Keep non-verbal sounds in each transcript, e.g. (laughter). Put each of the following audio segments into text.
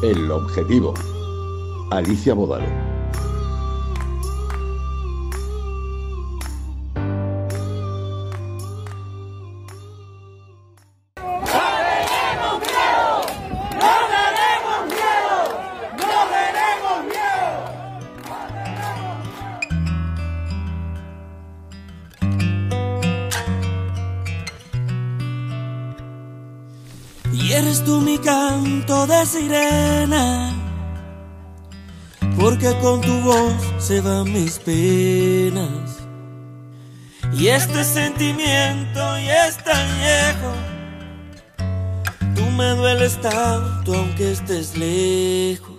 El objetivo. Alicia Bodaro. De sirena, porque con tu voz se van mis penas. Y este sentimiento ya es tan viejo, tú me dueles tanto aunque estés lejos.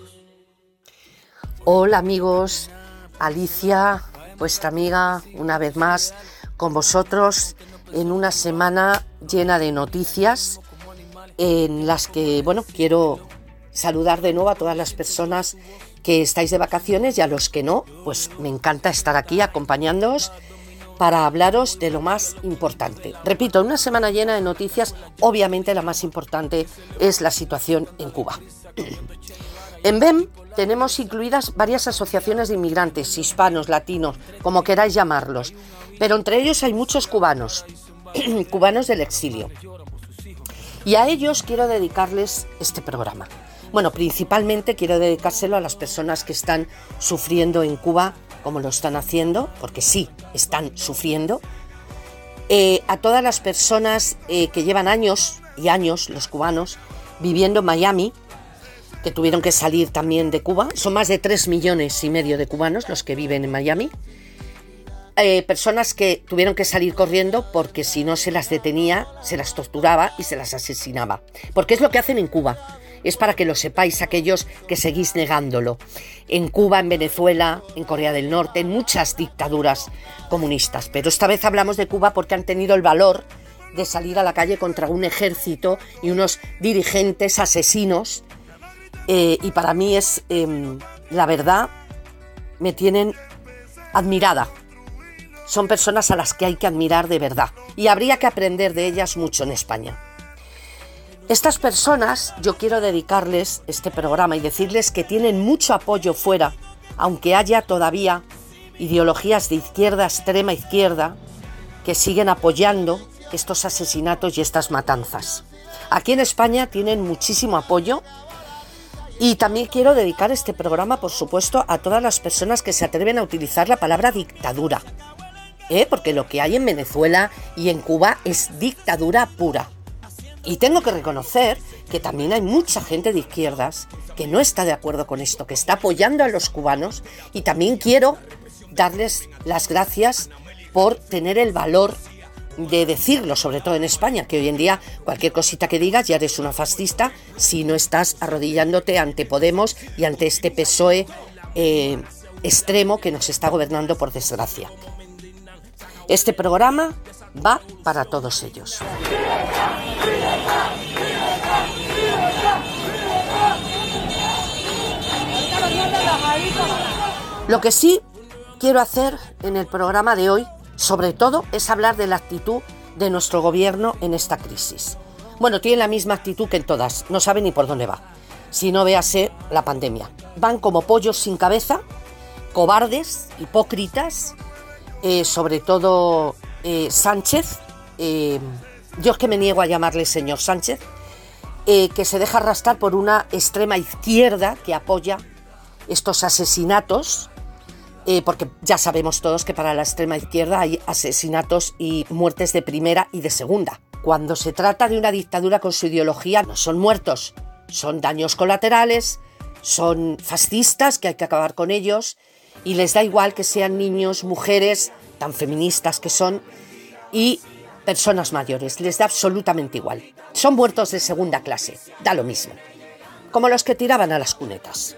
Hola amigos, Alicia, vuestra amiga, una vez más con vosotros en una semana llena de noticias en las que, bueno, quiero saludar de nuevo a todas las personas que estáis de vacaciones y a los que no, pues me encanta estar aquí acompañándoos para hablaros de lo más importante. Repito, una semana llena de noticias, obviamente la más importante es la situación en Cuba. (clears throat) En BEM tenemos incluidas varias asociaciones de inmigrantes, hispanos, latinos, como queráis llamarlos, pero entre ellos hay muchos cubanos, (clears throat) cubanos del exilio. Y a ellos quiero dedicarles este programa. Bueno, principalmente quiero dedicárselo a las personas que están sufriendo en Cuba, como lo están haciendo, porque sí, están sufriendo. Eh, a todas las personas eh, que llevan años y años, los cubanos, viviendo en Miami, que tuvieron que salir también de Cuba. Son más de 3 millones y medio de cubanos los que viven en Miami. Eh, personas que tuvieron que salir corriendo porque si no se las detenía, se las torturaba y se las asesinaba. Porque es lo que hacen en Cuba. Es para que lo sepáis aquellos que seguís negándolo. En Cuba, en Venezuela, en Corea del Norte, en muchas dictaduras comunistas. Pero esta vez hablamos de Cuba porque han tenido el valor de salir a la calle contra un ejército y unos dirigentes asesinos. Eh, y para mí es, em, la verdad, me tienen admirada son personas a las que hay que admirar de verdad y habría que aprender de ellas mucho en España. Estas personas yo quiero dedicarles este programa y decirles que tienen mucho apoyo fuera, aunque haya todavía ideologías de izquierda, extrema izquierda, que siguen apoyando estos asesinatos y estas matanzas. Aquí en España tienen muchísimo apoyo y también quiero dedicar este programa, por supuesto, a todas las personas que se atreven a utilizar la palabra dictadura, ¿eh? porque lo que hay en Venezuela y en Cuba es dictadura pura. Y tengo que reconocer que también hay mucha gente de izquierdas que no está de acuerdo con esto, que está apoyando a los cubanos y también quiero darles las gracias por tener el valor de decirlo, sobre todo en España, que hoy en día cualquier cosita que digas ya eres una fascista si no estás arrodillándote ante Podemos y ante este PSOE eh, extremo que nos está gobernando por desgracia. Este programa va para todos ellos. Lo que sí quiero hacer en el programa de hoy, sobre todo, es hablar de la actitud de nuestro gobierno en esta crisis. Bueno, tiene la misma actitud que en todas, no sabe ni por dónde va. Si no véase la pandemia. Van como pollos sin cabeza, cobardes, hipócritas, eh, sobre todo eh, Sánchez, eh, yo es que me niego a llamarle señor Sánchez, que se deja arrastrar por una extrema izquierda que apoya estos asesinatos, porque ya sabemos todos que para la extrema izquierda hay asesinatos y muertes de primera y de segunda. Cuando se trata de una dictadura con su ideología, no son muertos, son daños colaterales, son fascistas que hay que acabar con ellos y les da igual que sean niños, mujeres, tan feministas que son, y personas mayores, les da absolutamente igual. Son muertos de segunda clase, da lo mismo, como los que tiraban a las cunetas.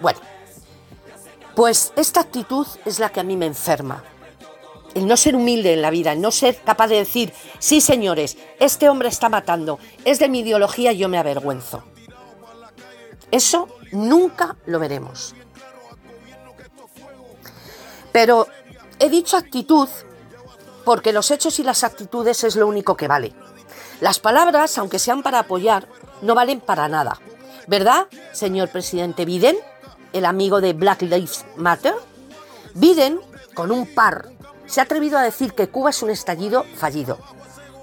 Bueno, pues esta actitud es la que a mí me enferma. El no ser humilde en la vida, el no ser capaz de decir, sí señores, este hombre está matando, es de mi ideología y yo me avergüenzo. Eso nunca lo veremos. Pero he dicho actitud porque los hechos y las actitudes es lo único que vale. Las palabras, aunque sean para apoyar, no valen para nada. ¿Verdad, señor presidente Biden, el amigo de Black Lives Matter? Biden, con un par, se ha atrevido a decir que Cuba es un estallido fallido.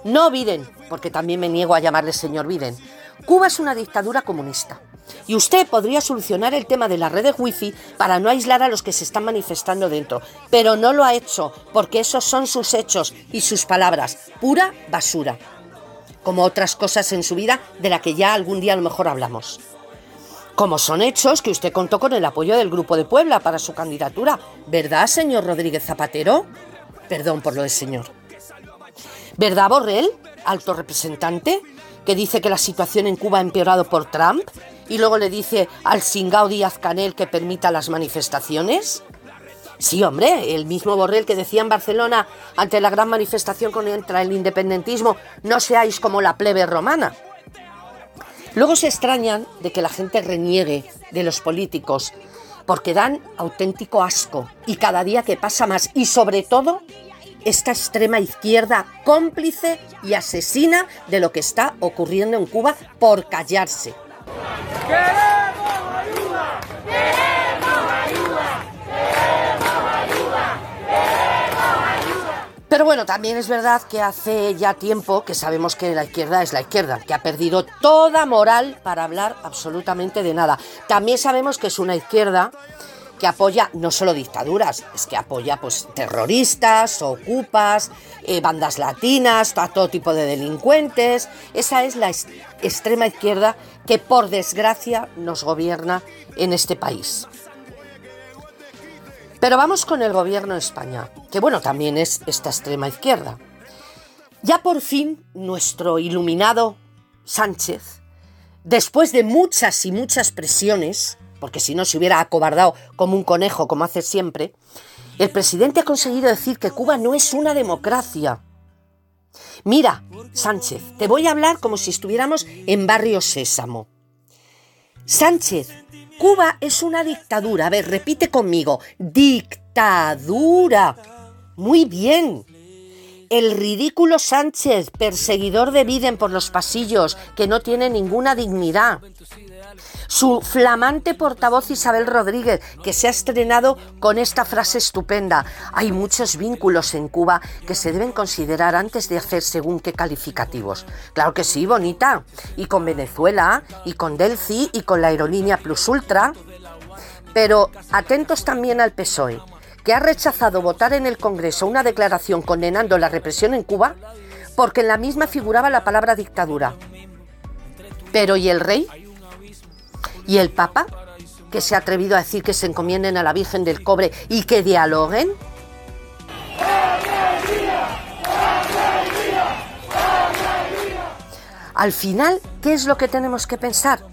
No Biden, porque también me niego a llamarle señor Biden. Cuba es una dictadura comunista. Y usted podría solucionar el tema de las redes wifi para no aislar a los que se están manifestando dentro. Pero no lo ha hecho, porque esos son sus hechos y sus palabras. Pura basura. Como otras cosas en su vida de la que ya algún día a lo mejor hablamos. Como son hechos que usted contó con el apoyo del Grupo de Puebla para su candidatura. ¿Verdad, señor Rodríguez Zapatero? Perdón por lo de señor. ¿Verdad, Borrell, alto representante, que dice que la situación en Cuba ha empeorado por Trump y luego le dice al Singao Díaz Canel que permita las manifestaciones? Sí, hombre, el mismo Borrell que decía en Barcelona ante la gran manifestación contra el independentismo, no seáis como la plebe romana. Luego se extrañan de que la gente reniegue de los políticos, porque dan auténtico asco y cada día que pasa más, y sobre todo esta extrema izquierda cómplice y asesina de lo que está ocurriendo en Cuba por callarse. Pero bueno, también es verdad que hace ya tiempo que sabemos que la izquierda es la izquierda, que ha perdido toda moral para hablar absolutamente de nada. También sabemos que es una izquierda que apoya no solo dictaduras, es que apoya pues terroristas, ocupas, eh, bandas latinas, a todo tipo de delincuentes. Esa es la extrema izquierda que por desgracia nos gobierna en este país. Pero vamos con el gobierno de España, que bueno, también es esta extrema izquierda. Ya por fin nuestro iluminado Sánchez, después de muchas y muchas presiones, porque si no se hubiera acobardado como un conejo, como hace siempre, el presidente ha conseguido decir que Cuba no es una democracia. Mira, Sánchez, te voy a hablar como si estuviéramos en Barrio Sésamo. Sánchez, Cuba es una dictadura. A ver, repite conmigo. Dictadura. Muy bien. El ridículo Sánchez, perseguidor de Biden por los pasillos, que no tiene ninguna dignidad. Su flamante portavoz Isabel Rodríguez, que se ha estrenado con esta frase estupenda. Hay muchos vínculos en Cuba que se deben considerar antes de hacer según qué calificativos. Claro que sí, bonita. Y con Venezuela, y con Delci, y con la aerolínea Plus Ultra. Pero atentos también al PSOE, que ha rechazado votar en el Congreso una declaración condenando la represión en Cuba porque en la misma figuraba la palabra dictadura. Pero ¿y el rey? ¿Y el Papa? que se ha atrevido a decir que se encomienden a la Virgen del Cobre y que dialoguen? Al final, ¿qué es lo que tenemos que pensar?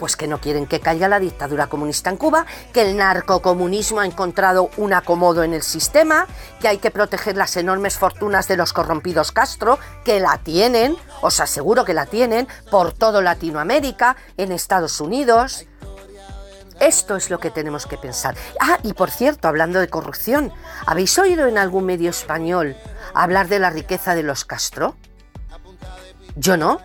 Pues que no quieren que caiga la dictadura comunista en Cuba, que el narcocomunismo ha encontrado un acomodo en el sistema, que hay que proteger las enormes fortunas de los corrompidos Castro, que la tienen, os aseguro que la tienen, por todo Latinoamérica, en Estados Unidos. Esto es lo que tenemos que pensar. Ah, y por cierto, hablando de corrupción, ¿habéis oído en algún medio español hablar de la riqueza de los Castro? Yo no.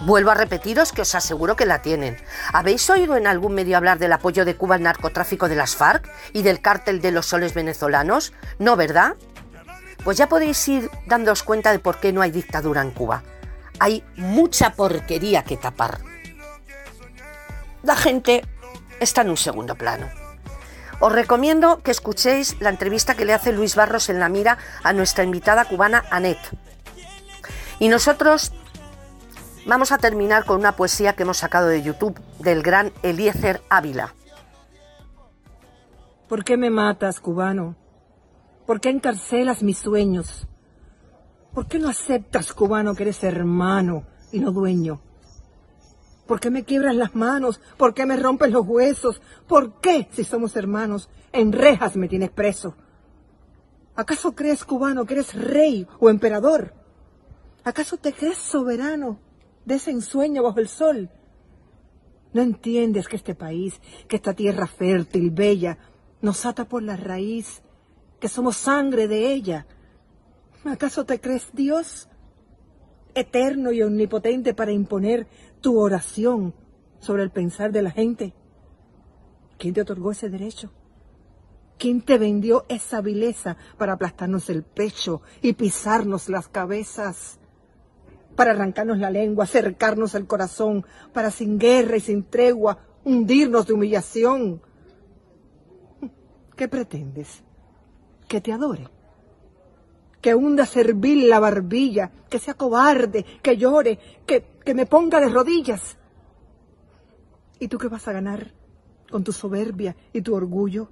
Vuelvo a repetiros que os aseguro que la tienen. ¿Habéis oído en algún medio hablar del apoyo de Cuba al narcotráfico de las FARC y del cártel de los soles venezolanos? No, ¿verdad? Pues ya podéis ir dándoos cuenta de por qué no hay dictadura en Cuba. Hay mucha porquería que tapar. La gente está en un segundo plano. Os recomiendo que escuchéis la entrevista que le hace Luis Barros en La Mira a nuestra invitada cubana Anet. Y nosotros Vamos a terminar con una poesía que hemos sacado de YouTube del gran Eliezer Ávila. ¿Por qué me matas, cubano? ¿Por qué encarcelas mis sueños? ¿Por qué no aceptas, cubano, que eres hermano y no dueño? ¿Por qué me quiebras las manos? ¿Por qué me rompes los huesos? ¿Por qué, si somos hermanos, en rejas me tienes preso? ¿Acaso crees, cubano, que eres rey o emperador? ¿Acaso te crees soberano de ese ensueño bajo el sol. No entiendes que este país, que esta tierra fértil, bella, nos ata por la raíz, que somos sangre de ella. ¿Acaso te crees Dios? Eterno y omnipotente para imponer tu oración sobre el pensar de la gente. ¿Quién te otorgó ese derecho? ¿Quién te vendió esa vileza para aplastarnos el pecho y pisarnos las cabezas? Para arrancarnos la lengua, acercarnos el corazón, para sin guerra y sin tregua hundirnos de humillación. ¿Qué pretendes? ¿Que te adore? ¿Que hunda servil la barbilla? ¿Que sea cobarde? ¿Que llore? ¿Que, que me ponga de rodillas? ¿Y tú qué vas a ganar con tu soberbia y tu orgullo?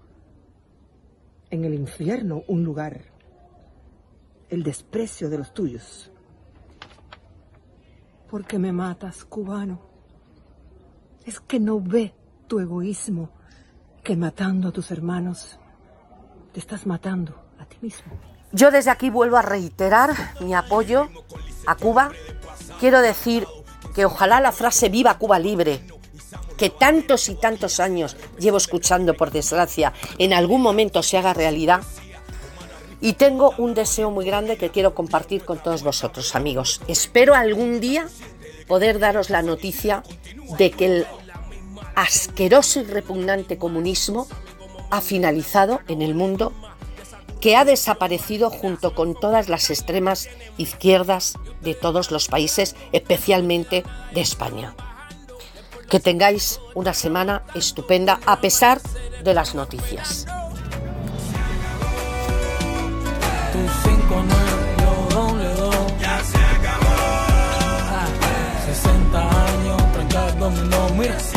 En el infierno un lugar, el desprecio de los tuyos. ¿Por qué me matas, cubano? Es que no ve tu egoísmo que matando a tus hermanos te estás matando a ti mismo. Yo desde aquí vuelvo a reiterar mi apoyo a Cuba. Quiero decir que ojalá la frase viva Cuba libre que tantos y tantos años llevo escuchando, por desgracia, en algún momento se haga realidad. Y tengo un deseo muy grande que quiero compartir con todos vosotros, amigos. Espero algún día poder daros la noticia de que el asqueroso y repugnante comunismo ha finalizado en el mundo, que ha desaparecido junto con todas las extremas izquierdas de todos los países, especialmente de España que tengáis una semana estupenda a pesar de las noticias. mira.